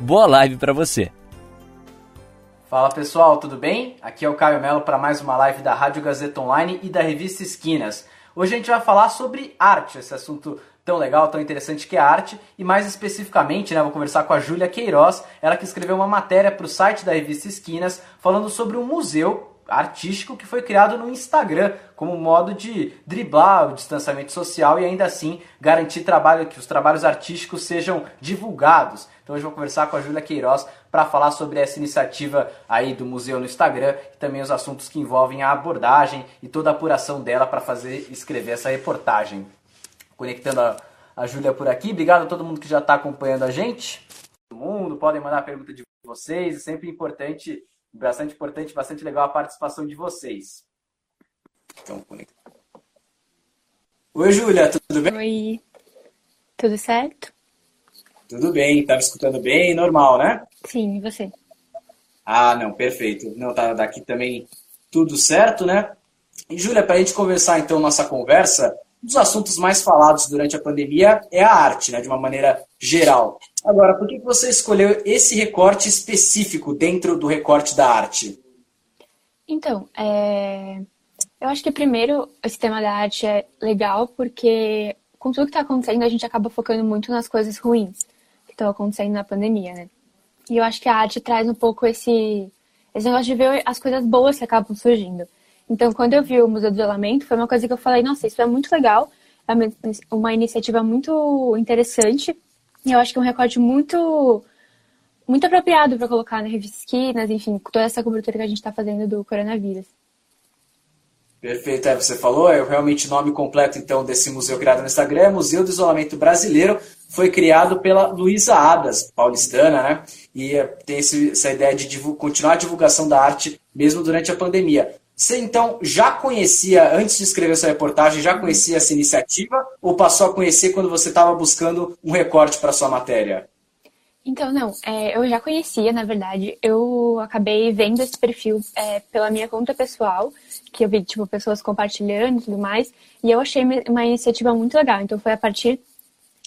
Boa live para você. Fala pessoal, tudo bem? Aqui é o Caio Melo para mais uma live da Rádio Gazeta Online e da revista Esquinas. Hoje a gente vai falar sobre arte, esse assunto tão legal, tão interessante que é arte, e mais especificamente, né, vou conversar com a Júlia Queiroz, ela que escreveu uma matéria para o site da revista Esquinas falando sobre um museu artístico que foi criado no Instagram como modo de driblar o distanciamento social e ainda assim garantir trabalho que os trabalhos artísticos sejam divulgados. Então hoje eu vou conversar com a Júlia Queiroz para falar sobre essa iniciativa aí do museu no Instagram e também os assuntos que envolvem a abordagem e toda a apuração dela para fazer escrever essa reportagem. Conectando a, a Júlia por aqui, obrigado a todo mundo que já está acompanhando a gente. Todo mundo podem mandar pergunta de vocês, é sempre importante bastante importante, bastante legal a participação de vocês. Então, conecta. Oi, Júlia, tudo bem? Oi, tudo certo? Tudo bem, tá me escutando bem, normal, né? Sim, e você? Ah, não, perfeito. Não, tá daqui também tudo certo, né? E, Júlia, para a gente conversar então nossa conversa, um dos assuntos mais falados durante a pandemia é a arte, né, de uma maneira geral. Agora, por que você escolheu esse recorte específico dentro do recorte da arte? Então, é... eu acho que primeiro esse tema da arte é legal porque com tudo que está acontecendo a gente acaba focando muito nas coisas ruins estão acontecendo na pandemia, né? E eu acho que a arte traz um pouco esse, esse negócio de ver as coisas boas que acabam surgindo. Então, quando eu vi o Museu do Isolamento, foi uma coisa que eu falei, nossa, isso é muito legal, é uma iniciativa muito interessante, e eu acho que é um recorte muito muito apropriado para colocar na revista Esquinas, enfim, toda essa cobertura que a gente está fazendo do coronavírus. Perfeito, é, você falou, é realmente o nome completo então desse museu criado no Instagram é Museu do Isolamento Brasileiro, foi criado pela Luísa Adas, paulistana, né? E é, tem esse, essa ideia de continuar a divulgação da arte mesmo durante a pandemia. Você então já conhecia, antes de escrever essa reportagem, já conhecia essa iniciativa ou passou a conhecer quando você estava buscando um recorte para sua matéria? Então, não, é, eu já conhecia, na verdade. Eu acabei vendo esse perfil é, pela minha conta pessoal, que eu vi, tipo, pessoas compartilhando e tudo mais, e eu achei uma iniciativa muito legal. Então, foi a partir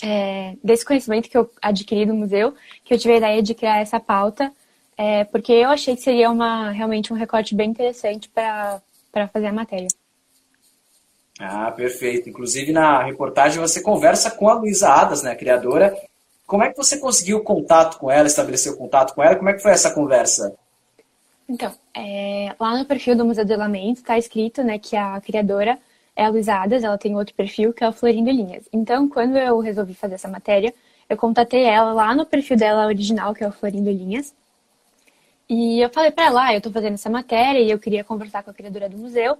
é, desse conhecimento que eu adquiri do museu que eu tive a ideia de criar essa pauta é, porque eu achei que seria uma, realmente um recorte bem interessante para fazer a matéria. Ah, perfeito. Inclusive, na reportagem você conversa com a Luísa Adas, né, a criadora. Como é que você conseguiu contato com ela, estabeleceu contato com ela? Como é que foi essa conversa? Então, é, lá no perfil do Museu do Lamento está escrito né, que a criadora é a Luísa Adas, ela tem outro perfil que é o Florindo Linhas. Então, quando eu resolvi fazer essa matéria, eu contatei ela lá no perfil dela original, que é o Florindo Linhas, e eu falei para ela, ah, eu tô fazendo essa matéria e eu queria conversar com a criadora do museu.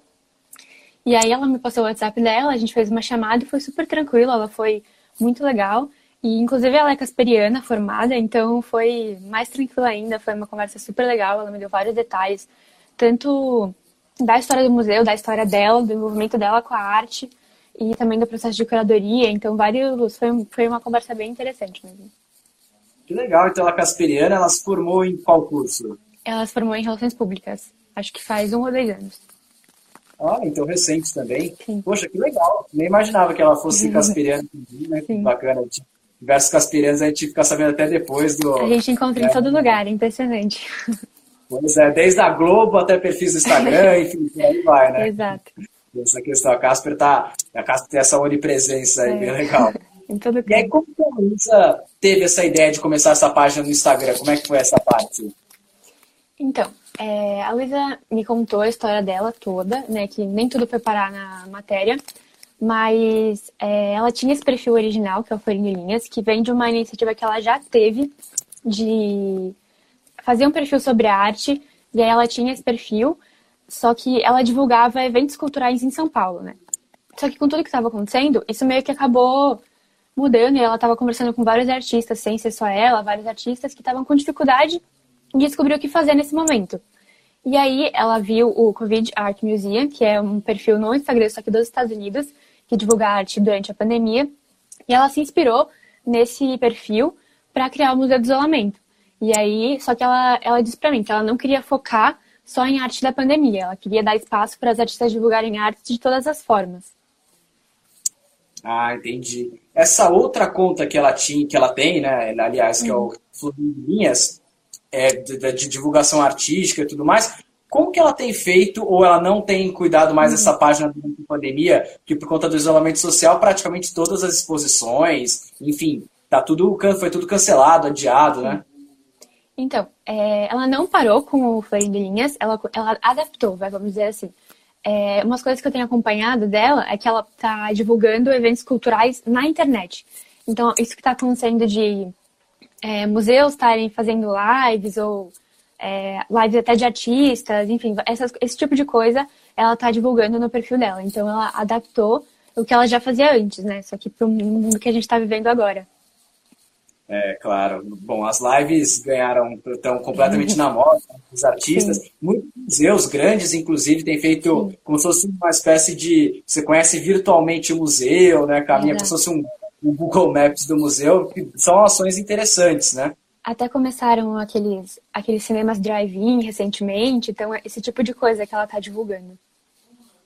E aí ela me passou o WhatsApp dela, a gente fez uma chamada e foi super tranquilo, ela foi muito legal. E inclusive ela é casperiana formada, então foi mais tranquila ainda, foi uma conversa super legal, ela me deu vários detalhes, tanto da história do museu, da história dela, do envolvimento dela com a arte e também do processo de curadoria, então vários foi, foi uma conversa bem interessante mesmo. Que legal. Então, ela casperiana, ela se formou em qual curso? Ela se formou em Relações Públicas. Acho que faz um ou dois anos. Ah, então recente também. Sim. Poxa, que legal. Nem imaginava que ela fosse casperiana. né? Bacana. Diversos casperianos a gente fica sabendo até depois do... A gente encontra em todo lugar, é impressionante. Pois é, desde a Globo até perfis do Instagram, enfim, aí vai, né? Exato. Essa questão, a Casper tá... A Casper tem essa onipresença aí, é. bem legal. em todo E aí, como que a Luísa teve essa ideia de começar essa página no Instagram? Como é que foi essa parte? Então, é, a Luísa me contou a história dela toda, né? Que nem tudo foi parar na matéria. Mas é, ela tinha esse perfil original, que é o Florinho Linhas, que vem de uma iniciativa que ela já teve de fazer um perfil sobre arte. E aí ela tinha esse perfil, só que ela divulgava eventos culturais em São Paulo, né? Só que com tudo que estava acontecendo, isso meio que acabou mudando e ela estava conversando com vários artistas, sem ser só ela, vários artistas que estavam com dificuldade em descobrir o que fazer nesse momento. E aí ela viu o Covid Art Museum, que é um perfil no Instagram, só que dos Estados Unidos, que divulga arte durante a pandemia, e ela se inspirou nesse perfil para criar o Museu do Isolamento. E aí, só que ela, ela disse para mim que ela não queria focar só em arte da pandemia, ela queria dar espaço para as artistas divulgarem arte de todas as formas. Ah, entendi. Essa outra conta que ela tinha, que ela tem, né, aliás, que é o uhum. Florindo Linhas, é, de, de, divulgação artística e tudo mais, como que ela tem feito ou ela não tem cuidado mais dessa uhum. página durante a pandemia, que por conta do isolamento social, praticamente todas as exposições, enfim, tá tudo, foi tudo cancelado, adiado, né? Então, é, ela não parou com o Florindo Linhas, ela, ela adaptou, vamos dizer assim. É, umas coisas que eu tenho acompanhado dela é que ela está divulgando eventos culturais na internet. Então, isso que está acontecendo de é, museus estarem fazendo lives ou é, lives até de artistas, enfim, essas, esse tipo de coisa ela está divulgando no perfil dela. Então, ela adaptou o que ela já fazia antes, né? Só que para o mundo que a gente está vivendo agora. É, claro. Bom, as lives ganharam, estão completamente na moda, os artistas. Sim. Muitos museus grandes, inclusive, têm feito Sim. como se fosse uma espécie de. Você conhece virtualmente o museu, né? Caminha é. como se fosse um, um, Google Maps do museu, que são ações interessantes, né? Até começaram aqueles, aqueles cinemas drive-in recentemente, então é esse tipo de coisa que ela está divulgando.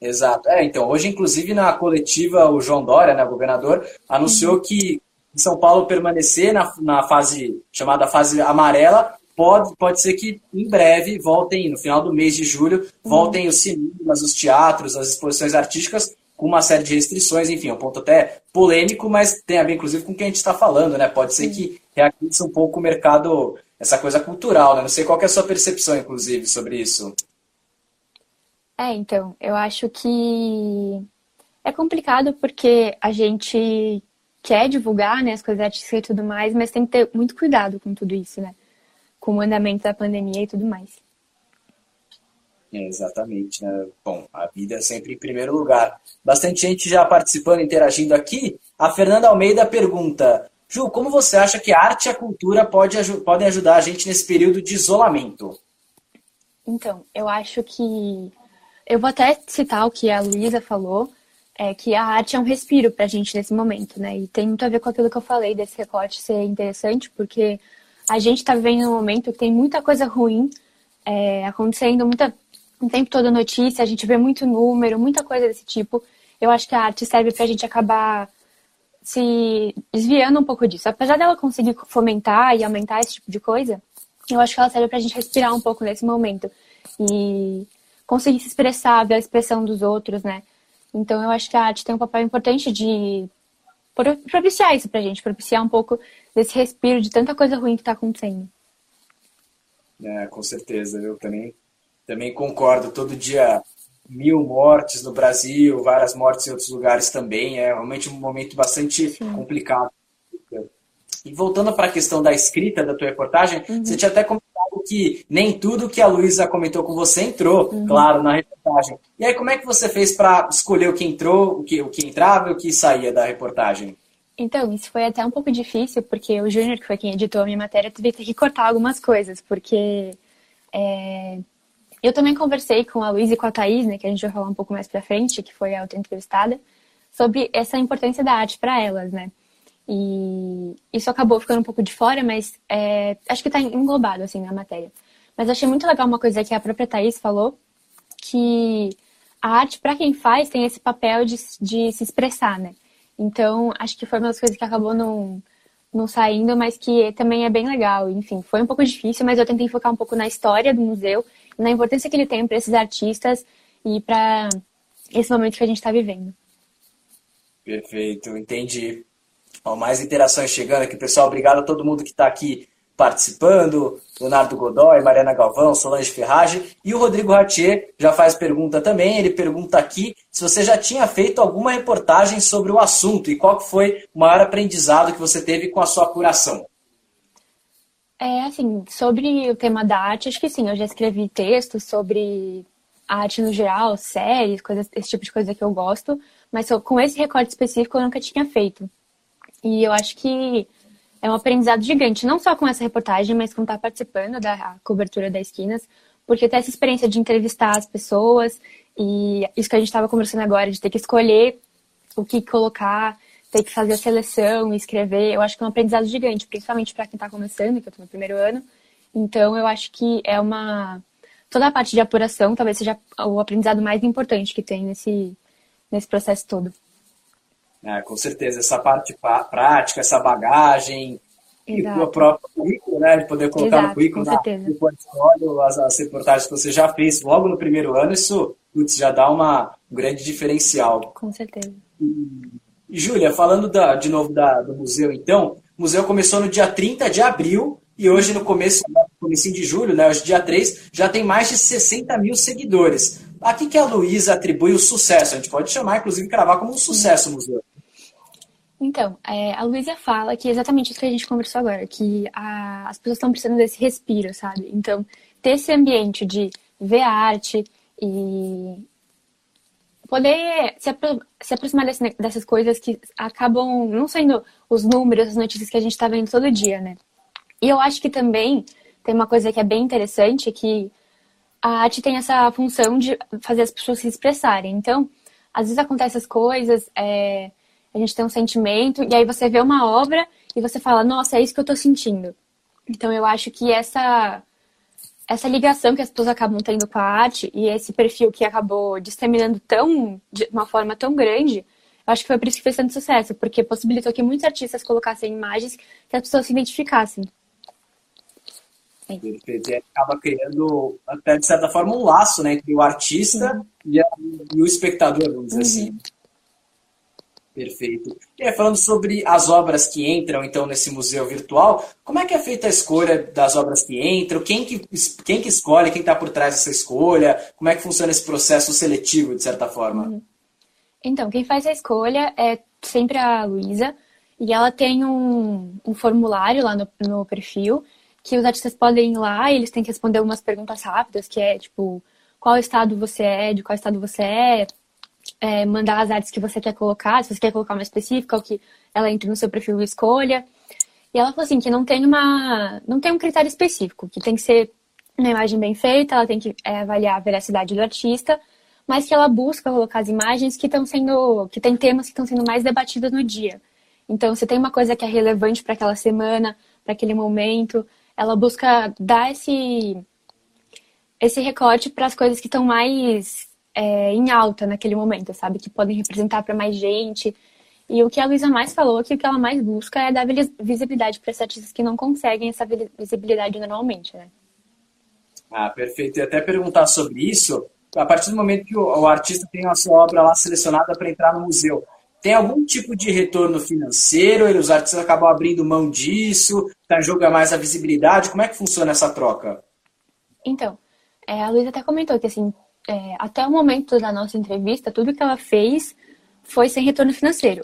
Exato. É, então, hoje, inclusive, na coletiva, o João Dória, né, governador, anunciou uhum. que são Paulo permanecer na, na fase chamada fase amarela, pode, pode ser que em breve voltem, no final do mês de julho, uhum. voltem os cinemas, os teatros, as exposições artísticas, com uma série de restrições, enfim, é um ponto até polêmico, mas tem a ver, inclusive, com o que a gente está falando, né? Pode ser que reaqueça um pouco o mercado, essa coisa cultural, né? Não sei qual é a sua percepção, inclusive, sobre isso. É, então, eu acho que é complicado porque a gente quer divulgar né, as coisas artísticas e tudo mais, mas tem que ter muito cuidado com tudo isso, né? Com o andamento da pandemia e tudo mais. É, exatamente, né? Bom, a vida é sempre em primeiro lugar. Bastante gente já participando, interagindo aqui. A Fernanda Almeida pergunta: Ju, como você acha que a arte e a cultura pode, podem ajudar a gente nesse período de isolamento? Então, eu acho que. Eu vou até citar o que a Luísa falou, é que a arte é um respiro para a gente nesse momento, né? E tem muito a ver com aquilo que eu falei desse recorte ser interessante, porque a gente está vivendo um momento que tem muita coisa ruim é, acontecendo, muita, o tempo todo notícia, a gente vê muito número, muita coisa desse tipo. Eu acho que a arte serve para a gente acabar se desviando um pouco disso. Apesar dela conseguir fomentar e aumentar esse tipo de coisa, eu acho que ela serve para a gente respirar um pouco nesse momento e conseguir se expressar, ver a expressão dos outros, né? Então eu acho que a arte tem um papel importante de propiciar isso pra gente, propiciar um pouco desse respiro de tanta coisa ruim que está acontecendo. É, com certeza, eu também, também concordo. Todo dia mil mortes no Brasil, várias mortes em outros lugares também. É realmente um momento bastante Sim. complicado. E voltando para a questão da escrita da tua reportagem, uhum. você tinha até comentado que nem tudo que a Luísa comentou com você entrou, uhum. claro, na reportagem. E aí, como é que você fez para escolher o que entrou, o que, o que entrava e o que saía da reportagem? Então, isso foi até um pouco difícil, porque o Júnior, que foi quem editou a minha matéria, teve que cortar algumas coisas, porque é... eu também conversei com a Luísa e com a Thaís, né, que a gente vai falar um pouco mais pra frente, que foi a outra entrevistada, sobre essa importância da arte para elas, né? E isso acabou ficando um pouco de fora, mas é, acho que está englobado assim na matéria. Mas achei muito legal uma coisa que a própria Thaís falou, que a arte, para quem faz, tem esse papel de, de se expressar, né? Então, acho que foi uma das coisas que acabou não, não saindo, mas que também é bem legal. Enfim, foi um pouco difícil, mas eu tentei focar um pouco na história do museu, na importância que ele tem para esses artistas e para esse momento que a gente está vivendo. Perfeito, entendi. Mais interações chegando aqui, pessoal. Obrigado a todo mundo que está aqui participando. Leonardo Godoy, Mariana Galvão, Solange Ferrage. E o Rodrigo Ratier já faz pergunta também. Ele pergunta aqui se você já tinha feito alguma reportagem sobre o assunto e qual foi o maior aprendizado que você teve com a sua apuração. É, assim, sobre o tema da arte, acho que sim, eu já escrevi textos sobre arte no geral, séries, coisas, esse tipo de coisa que eu gosto, mas com esse recorte específico eu nunca tinha feito. E eu acho que é um aprendizado gigante, não só com essa reportagem, mas com estar participando da cobertura da Esquinas, porque ter essa experiência de entrevistar as pessoas e isso que a gente estava conversando agora, de ter que escolher o que colocar, ter que fazer a seleção, escrever, eu acho que é um aprendizado gigante, principalmente para quem está começando, que eu estou no primeiro ano. Então, eu acho que é uma. Toda a parte de apuração talvez seja o aprendizado mais importante que tem nesse, nesse processo todo. É, com certeza, essa parte prática, essa bagagem, Exato. e o próprio currículo, né? De poder colocar Exato, no currículo, na, no portfólio, as, as reportagens que você já fez logo no primeiro ano, isso putz, já dá uma, um grande diferencial. Com certeza. E, Júlia, falando da, de novo da, do museu, então, o museu começou no dia 30 de abril e hoje, no começo, começo de julho, né, hoje dia 3, já tem mais de 60 mil seguidores. A que, que a Luísa atribui o sucesso? A gente pode chamar, inclusive, cravar como um sucesso o museu. Então, é, a Luísa fala que é exatamente isso que a gente conversou agora, que a, as pessoas estão precisando desse respiro, sabe? Então, ter esse ambiente de ver a arte e poder se, apro se aproximar desse, dessas coisas que acabam não sendo os números, as notícias que a gente está vendo todo dia, né? E eu acho que também tem uma coisa que é bem interessante, que a arte tem essa função de fazer as pessoas se expressarem. Então, às vezes acontecem essas coisas, é, a gente tem um sentimento, e aí você vê uma obra e você fala, nossa, é isso que eu estou sentindo. Então eu acho que essa essa ligação que as pessoas acabam tendo com a arte e esse perfil que acabou disseminando tão de uma forma tão grande, eu acho que foi por isso que fez tanto sucesso, porque possibilitou que muitos artistas colocassem imagens que as pessoas se identificassem. Perfeito. E acaba criando, até de certa forma, um laço né, entre o artista e, a, e, o espectador, vamos dizer uhum. assim. Perfeito. E falando sobre as obras que entram, então, nesse museu virtual, como é que é feita a escolha das obras que entram? Quem que, quem que escolhe? Quem está por trás dessa escolha? Como é que funciona esse processo seletivo, de certa forma? Uhum. Então, quem faz a escolha é sempre a Luísa, e ela tem um, um formulário lá no, no, perfil, que os artistas podem ir lá e eles têm que responder algumas perguntas rápidas, que é, tipo, qual estado você é, de qual estado você é, é, mandar as artes que você quer colocar, se você quer colocar uma específica, ou que ela entre no seu perfil e escolha. E ela falou assim que não tem uma, não tem um critério específico, que tem que ser uma imagem bem feita, ela tem que é, avaliar a veracidade do artista, mas que ela busca colocar as imagens que estão sendo, que tem temas que estão sendo mais debatidos no dia. Então, se tem uma coisa que é relevante para aquela semana, para aquele momento, ela busca dar esse esse recorte para as coisas que estão mais é, em alta naquele momento, sabe? Que podem representar para mais gente. E o que a Luísa mais falou, que o que ela mais busca é dar visibilidade para esses artistas que não conseguem essa visibilidade normalmente, né? Ah, perfeito. E até perguntar sobre isso, a partir do momento que o, o artista tem a sua obra lá selecionada para entrar no museu, tem algum tipo de retorno financeiro? Os artistas acabam abrindo mão disso? Tá, joga mais a visibilidade? Como é que funciona essa troca? Então, é, a Luísa até comentou que assim, é, até o momento da nossa entrevista, tudo que ela fez foi sem retorno financeiro.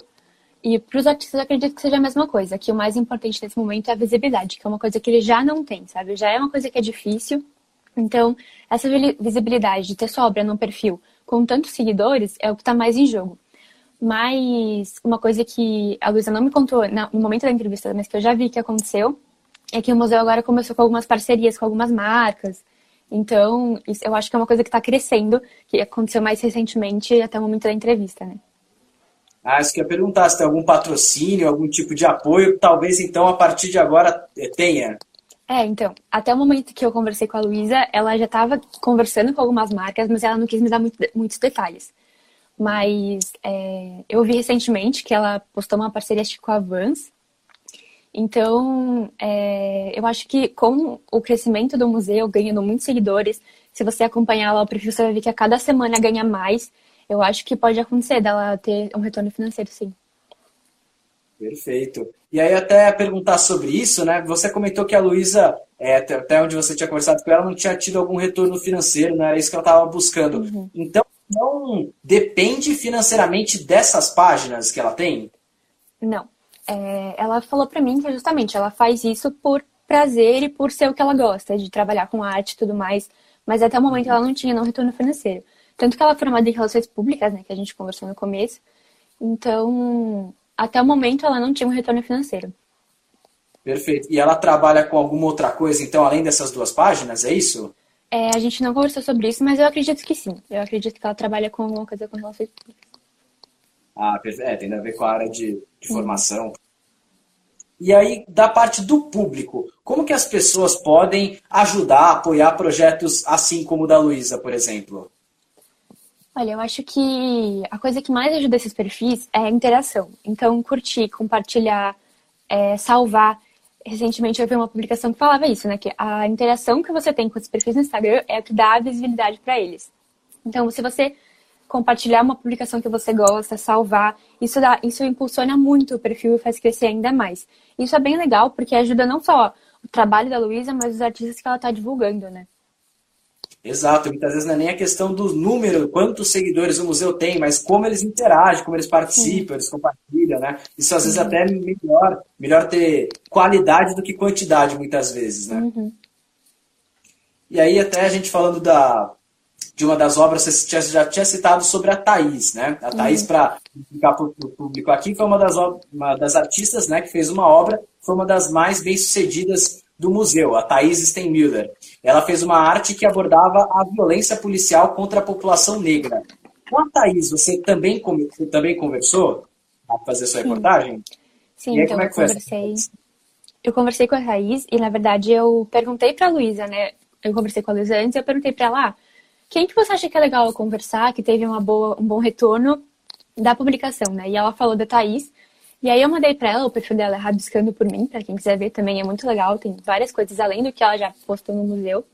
E para os artistas, eu acredito que seja a mesma coisa, que o mais importante nesse momento é a visibilidade, que é uma coisa que ele já não tem, sabe? Já é uma coisa que é difícil. Então, essa visibilidade de ter sua obra num perfil com tantos seguidores é o que está mais em jogo. Mas uma coisa que a Luísa não me contou no momento da entrevista, mas que eu já vi que aconteceu, é que o museu agora começou com algumas parcerias com algumas marcas. Então, isso, eu acho que é uma coisa que está crescendo, que aconteceu mais recentemente até o momento da entrevista, né? Ah, isso que eu ia perguntar, se tem algum patrocínio, algum tipo de apoio, talvez então a partir de agora eh, tenha. É, então, até o momento que eu conversei com a Luísa, ela já estava conversando com algumas marcas, mas ela não quis me dar muito, muitos detalhes. Mas é, eu vi recentemente que ela postou uma parceria com a Vans, então, é, eu acho que com o crescimento do museu, ganhando muitos seguidores, se você acompanhar lá o perfil, você vai ver que a cada semana ganha mais. Eu acho que pode acontecer dela ter um retorno financeiro, sim. Perfeito. E aí, até perguntar sobre isso, né? Você comentou que a Luísa, é, até onde você tinha conversado com ela, não tinha tido algum retorno financeiro, não era isso que ela estava buscando. Uhum. Então, não depende financeiramente dessas páginas que ela tem? Não é, ela falou para mim que justamente ela faz isso por prazer e por ser o que ela gosta, de trabalhar com arte e tudo mais, mas até o momento ela não tinha não retorno financeiro. Tanto que ela é formada em relações públicas, né, que a gente conversou no começo. Então, até o momento ela não tinha um retorno financeiro. Perfeito. E ela trabalha com alguma outra coisa, então, além dessas duas páginas, é isso? É, a gente não conversou sobre isso, mas eu acredito que sim. Eu acredito que ela trabalha com alguma coisa com relações públicas. Ah, é, tem a ver com a área de, de formação. E aí, da parte do público, como que as pessoas podem ajudar, apoiar projetos assim como o da Luísa, por exemplo? Olha, eu acho que a coisa que mais ajuda esses perfis é a interação. Então, curtir, compartilhar, é, salvar. Recentemente eu vi uma publicação que falava isso, né? Que a interação que você tem com os perfis no Instagram é o que dá a visibilidade para eles. Então, se você compartilhar uma publicação que você gosta, salvar, isso, dá, isso impulsiona muito o perfil e faz crescer ainda mais. Isso é bem legal, porque ajuda não só o trabalho da Luísa, mas os artistas que ela está divulgando, né? Exato, muitas vezes não é nem a questão do número, quantos seguidores o museu tem, mas como eles interagem, como eles participam, Sim. eles compartilham, né? Isso às vezes Sim. até é melhor, melhor ter qualidade do que quantidade, muitas vezes, né? Uhum. E aí até a gente falando da, de uma das obras, você já tinha citado sobre a Thaís, né? A Thaís, uhum. para explicar para o público aqui, foi uma das, uma das artistas né, que fez uma obra, foi uma das mais bem-sucedidas do museu, a Thaís Steinmüller. Ela fez uma arte que abordava a violência policial contra a população negra. Com a Thaís, você também, você também conversou para fazer sua reportagem? Sim, aí, então é eu conversei. Eu conversei com a Thaís e, na verdade, eu perguntei para a Luísa, né? Eu conversei com a Luísa antes e eu perguntei para ela, ah, quem que você acha que é legal conversar, que teve uma boa, um bom retorno da publicação, né? E ela falou da Thaís, e aí eu mandei para ela, o perfil dela é Rabiscando por mim, para quem quiser ver também é muito legal, tem várias coisas além do que ela já postou no museu.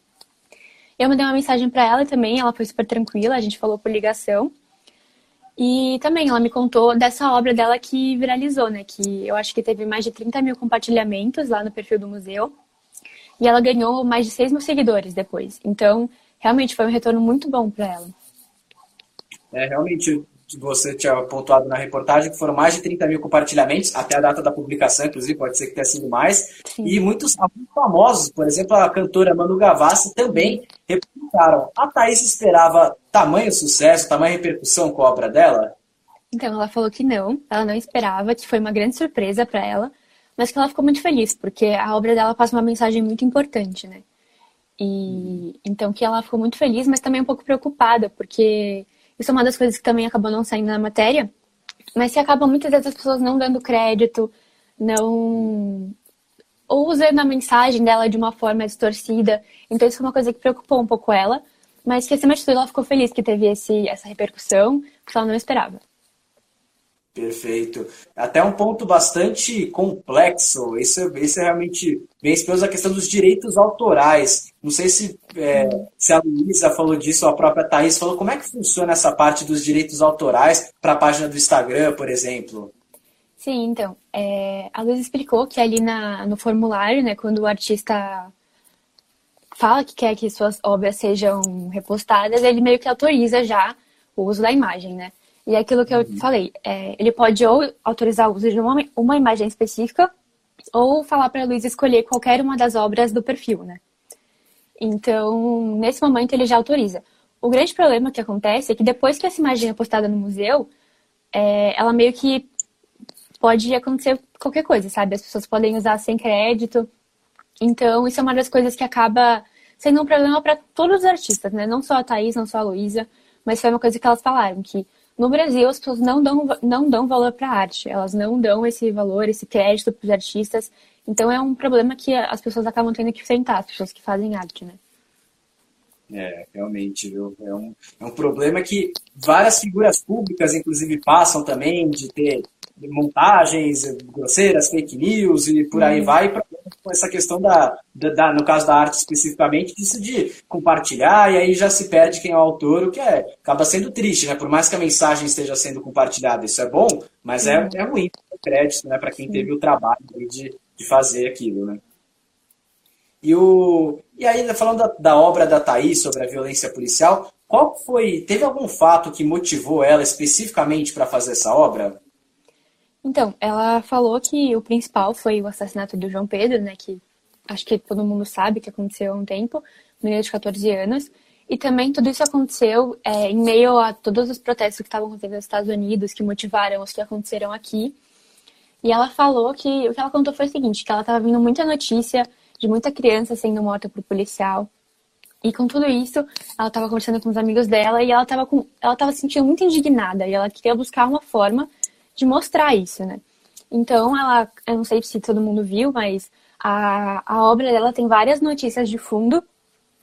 Eu mandei uma mensagem para ela também, ela foi super tranquila, a gente falou por ligação. E também ela me contou dessa obra dela que viralizou, né? Que eu acho que teve mais de 30 mil compartilhamentos lá no perfil do museu. E ela ganhou mais de 6 mil seguidores depois. Então, realmente foi um retorno muito bom para ela. É, realmente, você tinha pontuado na reportagem que foram mais de 30 mil compartilhamentos até a data da publicação, inclusive, pode ser que tenha sido mais. Sim. E muitos, famosos, por exemplo, a cantora Manu Gavassi também replicaram. A Thaís esperava tamanho sucesso, tamanho repercussão com a obra dela? Então, ela falou que não, ela não esperava, que foi uma grande surpresa para ela, mas que ela ficou muito feliz, porque a obra dela passa uma mensagem muito importante, né? E então que ela ficou muito feliz, mas também um pouco preocupada, porque isso é uma das coisas que também acabou não saindo na matéria, mas que acabam muitas vezes as pessoas não dando crédito, não ou usando a mensagem dela de uma forma distorcida. Então isso foi uma coisa que preocupou um pouco ela, mas que acima de tudo ela ficou feliz que teve esse, essa repercussão, que ela não esperava. Perfeito. Até um ponto bastante complexo. Isso, isso é realmente bem espioso a questão dos direitos autorais. Não sei se, é, se a Luísa falou disso, a própria Thaís falou. Como é que funciona essa parte dos direitos autorais para a página do Instagram, por exemplo? Sim, então. É, a Luísa explicou que ali na, no formulário, né, quando o artista fala que quer que suas obras sejam repostadas, ele meio que autoriza já o uso da imagem, né? E é aquilo que eu uhum. falei, é, ele pode ou autorizar o uso de uma, uma imagem específica, ou falar para a Luísa escolher qualquer uma das obras do perfil, né? Então, nesse momento, ele já autoriza. O grande problema que acontece é que depois que essa imagem é postada no museu, é, ela meio que pode acontecer qualquer coisa, sabe? As pessoas podem usar sem crédito. Então, isso é uma das coisas que acaba sendo um problema para todos os artistas, né? Não só a Thaís, não só a Luísa, mas foi uma coisa que elas falaram, que no Brasil, as pessoas não dão, não dão valor para a arte, elas não dão esse valor, esse crédito para os artistas. Então é um problema que as pessoas acabam tendo que enfrentar, as pessoas que fazem arte, né? É, realmente, viu? É um, é um problema que várias figuras públicas, inclusive, passam também de ter montagens grosseiras, fake news e por aí uhum. vai, com essa questão da, da, da, no caso da arte especificamente, disso de compartilhar e aí já se perde quem é o autor, o que é, acaba sendo triste, né? Por mais que a mensagem esteja sendo compartilhada, isso é bom, mas é, é ruim o crédito, né? Para quem teve o trabalho de, de fazer aquilo, né? E, o, e aí, falando da, da obra da Thaís sobre a violência policial, qual foi, teve algum fato que motivou ela especificamente para fazer essa obra? Então, ela falou que o principal foi o assassinato do João Pedro, né? Que acho que todo mundo sabe que aconteceu há um tempo, menino de 14 anos. E também tudo isso aconteceu é, em meio a todos os protestos que estavam acontecendo nos Estados Unidos, que motivaram os que aconteceram aqui. E ela falou que o que ela contou foi o seguinte, que ela estava vindo muita notícia de muita criança sendo morta por policial. E com tudo isso, ela estava conversando com os amigos dela e ela estava com, ela estava se sentindo muito indignada e ela queria buscar uma forma de mostrar isso, né? Então, ela, eu não sei se todo mundo viu, mas a, a obra dela tem várias notícias de fundo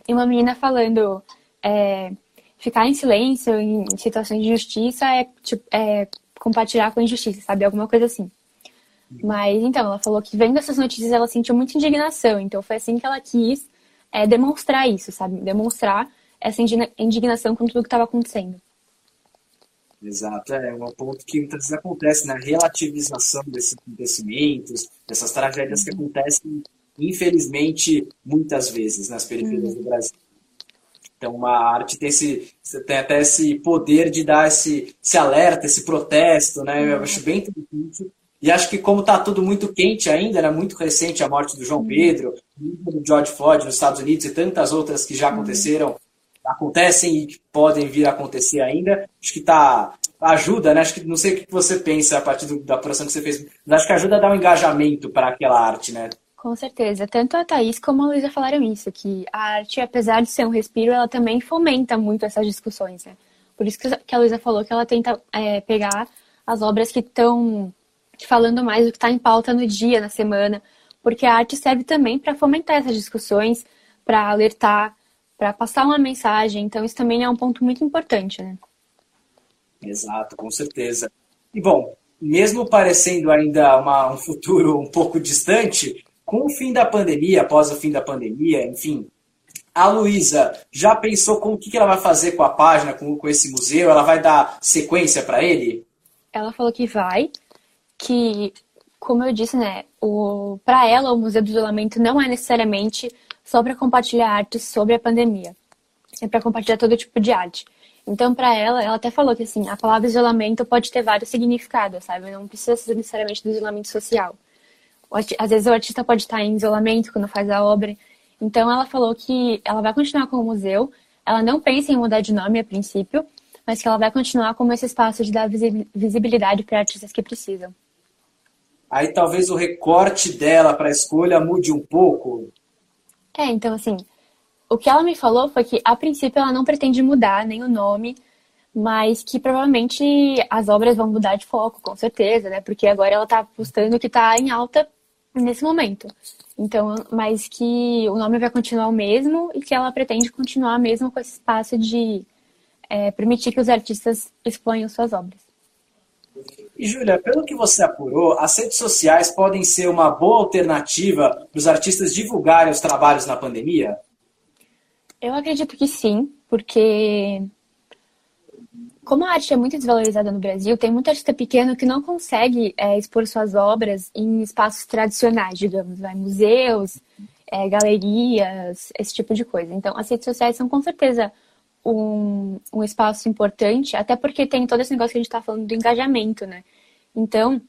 e uma menina falando é, ficar em silêncio em situações de justiça é, tipo, é compartilhar com a injustiça, sabe? Alguma coisa assim. Mas então, ela falou que vendo essas notícias ela sentiu muita indignação. Então foi assim que ela quis é, demonstrar isso, sabe? Demonstrar essa indignação com tudo que estava acontecendo. Exato, é um ponto que muitas vezes acontece na né? relativização desses acontecimentos, dessas tragédias que acontecem, infelizmente, muitas vezes nas periferias uhum. do Brasil. Então, uma arte tem, esse, tem até esse poder de dar esse, esse alerta, esse protesto, né? Eu acho bem interessante e acho que como está tudo muito quente ainda, né, muito recente a morte do João uhum. Pedro, do George Floyd nos Estados Unidos e tantas outras que já uhum. aconteceram, acontecem e que podem vir a acontecer ainda, acho que tá ajuda, né? Acho que não sei o que você pensa a partir do, da apuração que você fez, mas acho que ajuda a dar um engajamento para aquela arte, né? Com certeza. Tanto a Thaís como a Luísa falaram isso, que a arte, apesar de ser um respiro, ela também fomenta muito essas discussões, né? Por isso que a Luísa falou que ela tenta é, pegar as obras que estão falando mais do que está em pauta no dia, na semana, porque a arte serve também para fomentar essas discussões, para alertar, para passar uma mensagem. Então, isso também é um ponto muito importante, né? Exato, com certeza. E bom, mesmo parecendo ainda uma, um futuro um pouco distante, com o fim da pandemia, após o fim da pandemia, enfim, a Luísa já pensou com o que ela vai fazer com a página, com, com esse museu? Ela vai dar sequência para ele? Ela falou que vai que, como eu disse, né, para ela o Museu do Isolamento não é necessariamente só para compartilhar arte sobre a pandemia. É para compartilhar todo tipo de arte. Então, para ela, ela até falou que assim, a palavra isolamento pode ter vários significados, sabe? Não precisa ser necessariamente do isolamento social. Às vezes o artista pode estar em isolamento quando faz a obra. Então, ela falou que ela vai continuar com o museu. Ela não pensa em mudar de nome a princípio, mas que ela vai continuar como esse espaço de dar visibilidade para artistas que precisam aí talvez o recorte dela para a escolha mude um pouco? É, então assim, o que ela me falou foi que a princípio ela não pretende mudar nem o nome, mas que provavelmente as obras vão mudar de foco, com certeza, né? Porque agora ela está apostando que está em alta nesse momento. Então, mas que o nome vai continuar o mesmo e que ela pretende continuar mesmo com esse espaço de é, permitir que os artistas exponham suas obras. E, Júlia, pelo que você apurou, as redes sociais podem ser uma boa alternativa para os artistas divulgarem os trabalhos na pandemia? Eu acredito que sim, porque como a arte é muito desvalorizada no Brasil, tem muito artista pequeno que não consegue é, expor suas obras em espaços tradicionais, digamos, vai, museus, é, galerias, esse tipo de coisa. Então, as redes sociais são com certeza um, um espaço importante, até porque tem todo esse negócio que a gente está falando do engajamento, né? Então,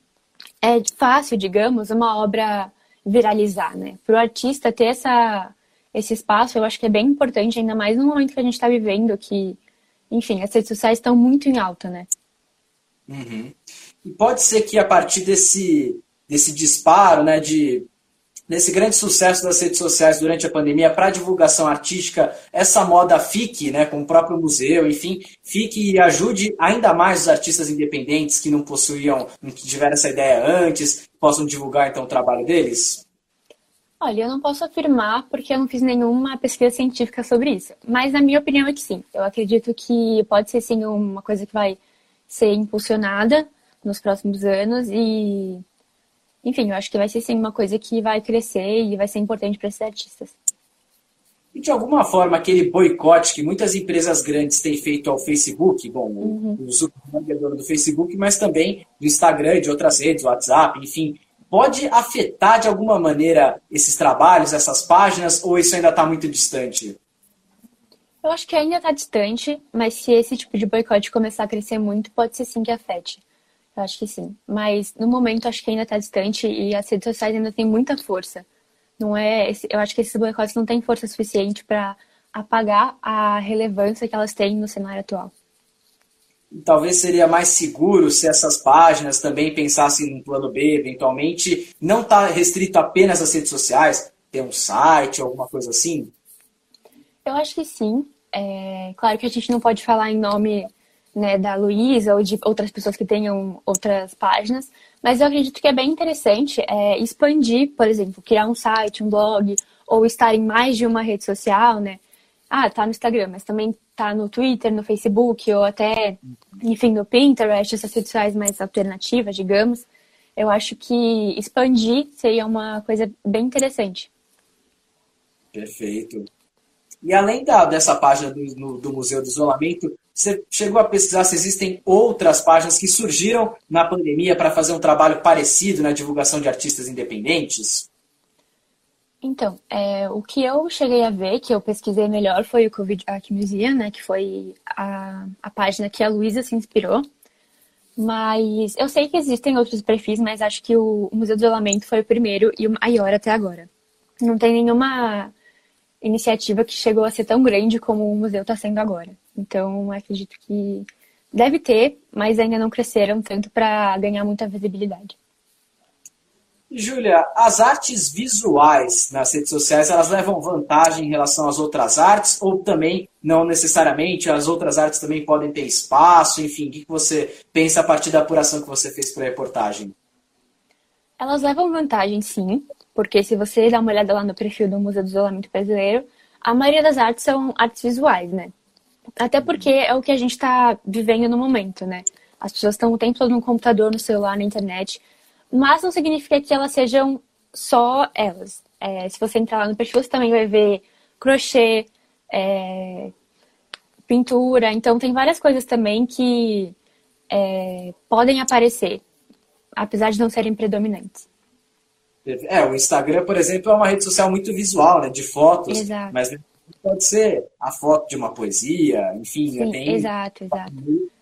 é fácil, digamos, uma obra viralizar, né? Para o artista ter essa, esse espaço, eu acho que é bem importante, ainda mais no momento que a gente está vivendo, que, enfim, as redes sociais estão muito em alta, né? Uhum. E pode ser que a partir desse, desse disparo, né, de nesse grande sucesso das redes sociais durante a pandemia para divulgação artística, essa moda fique, né, com o próprio museu, enfim, fique e ajude ainda mais os artistas independentes que não possuíam, não tiveram essa ideia antes, possam divulgar então o trabalho deles? Olha, eu não posso afirmar porque eu não fiz nenhuma pesquisa científica sobre isso, mas a minha opinião é que sim. Eu acredito que pode ser sim uma coisa que vai ser impulsionada nos próximos anos e enfim, eu acho que vai ser sim uma coisa que vai crescer e vai ser importante para esses artistas. E de alguma forma, aquele boicote que muitas empresas grandes têm feito ao Facebook, bom, uhum. o Zuckerberg é dono do Facebook, mas também do Instagram, de outras redes, WhatsApp, enfim, pode afetar de alguma maneira esses trabalhos, essas páginas, ou isso ainda está muito distante? Eu acho que ainda está distante, mas se esse tipo de boicote começar a crescer muito, pode ser sim que afete. Eu acho que sim. Mas no momento acho que ainda está distante e as redes sociais ainda têm muita força. Não é, eu acho que esses boicotes não têm força suficiente para apagar a relevância que elas têm no cenário atual. talvez seria mais seguro se essas páginas também pensassem no plano B, eventualmente, não está restrito apenas às redes sociais, ter um site, alguma coisa assim? Eu acho que sim. É, claro que a gente não pode falar em nome né, da Luísa ou de outras pessoas que tenham outras páginas, mas eu acredito que é bem interessante é, expandir, por exemplo, criar um site, um blog, ou estar em mais de uma rede social, né? Ah, tá no Instagram, mas também tá no Twitter, no Facebook, ou até, enfim, no Pinterest, essas redes sociais mais alternativas, digamos. Eu acho que expandir seria uma coisa bem interessante. Perfeito. E além da, dessa página do, no, do Museu do Isolamento, você chegou a pesquisar se existem outras páginas que surgiram na pandemia para fazer um trabalho parecido na divulgação de artistas independentes? Então, é, o que eu cheguei a ver, que eu pesquisei melhor, foi o Covid Art Museum, né, que foi a, a página que a Luísa se inspirou. Mas eu sei que existem outros perfis, mas acho que o Museu do Isolamento foi o primeiro e o maior até agora. Não tem nenhuma iniciativa que chegou a ser tão grande como o museu está sendo agora. Então, acredito que deve ter, mas ainda não cresceram tanto para ganhar muita visibilidade. Júlia, as artes visuais nas redes sociais, elas levam vantagem em relação às outras artes ou também não necessariamente? As outras artes também podem ter espaço, enfim, o que você pensa a partir da apuração que você fez para a reportagem? Elas levam vantagem, sim, porque se você dá uma olhada lá no perfil do Museu do Isolamento Brasileiro, a maioria das artes são artes visuais, né? Até porque é o que a gente está vivendo no momento, né? As pessoas estão o tempo todo no computador, no celular, na internet, mas não significa que elas sejam só elas. É, se você entrar lá no perfil, você também vai ver crochê, é, pintura. Então, tem várias coisas também que é, podem aparecer, apesar de não serem predominantes. É, o Instagram, por exemplo, é uma rede social muito visual, né, de fotos, exato. mas pode ser a foto de uma poesia, enfim, Sim, tem exato, exato.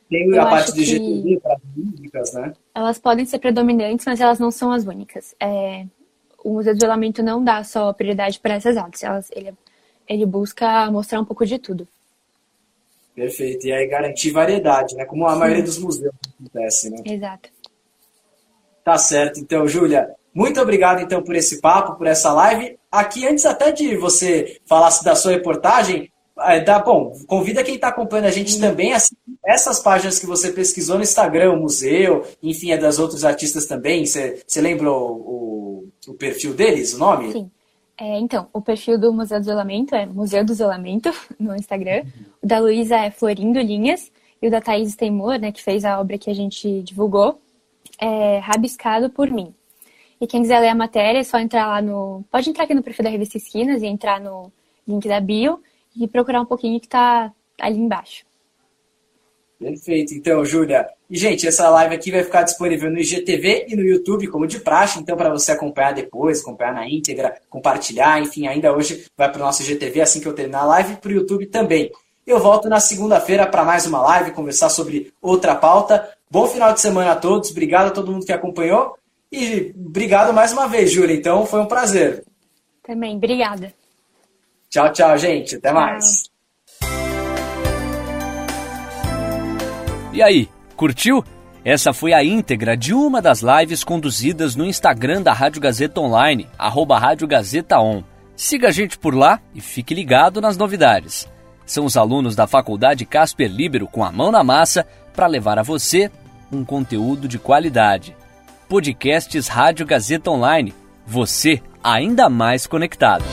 Tem Eu a parte de GTV para as músicas, né? Elas podem ser predominantes, mas elas não são as únicas. É, o Museu do Isolamento não dá só prioridade para essas artes. Elas, ele, ele busca mostrar um pouco de tudo. Perfeito. E aí garantir variedade, né? Como a maioria dos museus acontece, né? Exato. Tá certo. Então, Júlia, muito obrigado então por esse papo, por essa live. Aqui, antes até de você falar da sua reportagem, é, dá, bom, convida quem está acompanhando a gente também a seguir essas páginas que você pesquisou no Instagram, o museu, enfim, é das outros artistas também. Você, lembra o, o, o perfil deles, o nome? Sim. É, então, o perfil do Museu do Isolamento é Museu do Isolamento no Instagram. O da Luísa é Florindo Linhas. E o da Thaís Teimor, né, que fez a obra que a gente divulgou, é Rabiscado por mim. E quem quiser ler a matéria é só entrar lá no. Pode entrar aqui no perfil da revista Esquinas e entrar no link da bio e procurar um pouquinho que tá ali embaixo. Perfeito. Então, Júlia. E, gente, essa live aqui vai ficar disponível no IGTV e no YouTube, como de praxe. Então, para você acompanhar depois, acompanhar na íntegra, compartilhar, enfim, ainda hoje vai para o nosso IGTV assim que eu terminar a live, para o YouTube também. Eu volto na segunda-feira para mais uma live, conversar sobre outra pauta. Bom final de semana a todos. Obrigado a todo mundo que acompanhou. E obrigado mais uma vez, Júlia. Então, foi um prazer. Também, obrigada. Tchau, tchau, gente. Até mais. E aí, curtiu? Essa foi a íntegra de uma das lives conduzidas no Instagram da Rádio Gazeta Online, arroba Rádio Gazeta On. Siga a gente por lá e fique ligado nas novidades. São os alunos da Faculdade Casper Libero com a mão na massa para levar a você um conteúdo de qualidade. Podcasts Rádio Gazeta Online. Você ainda mais conectado.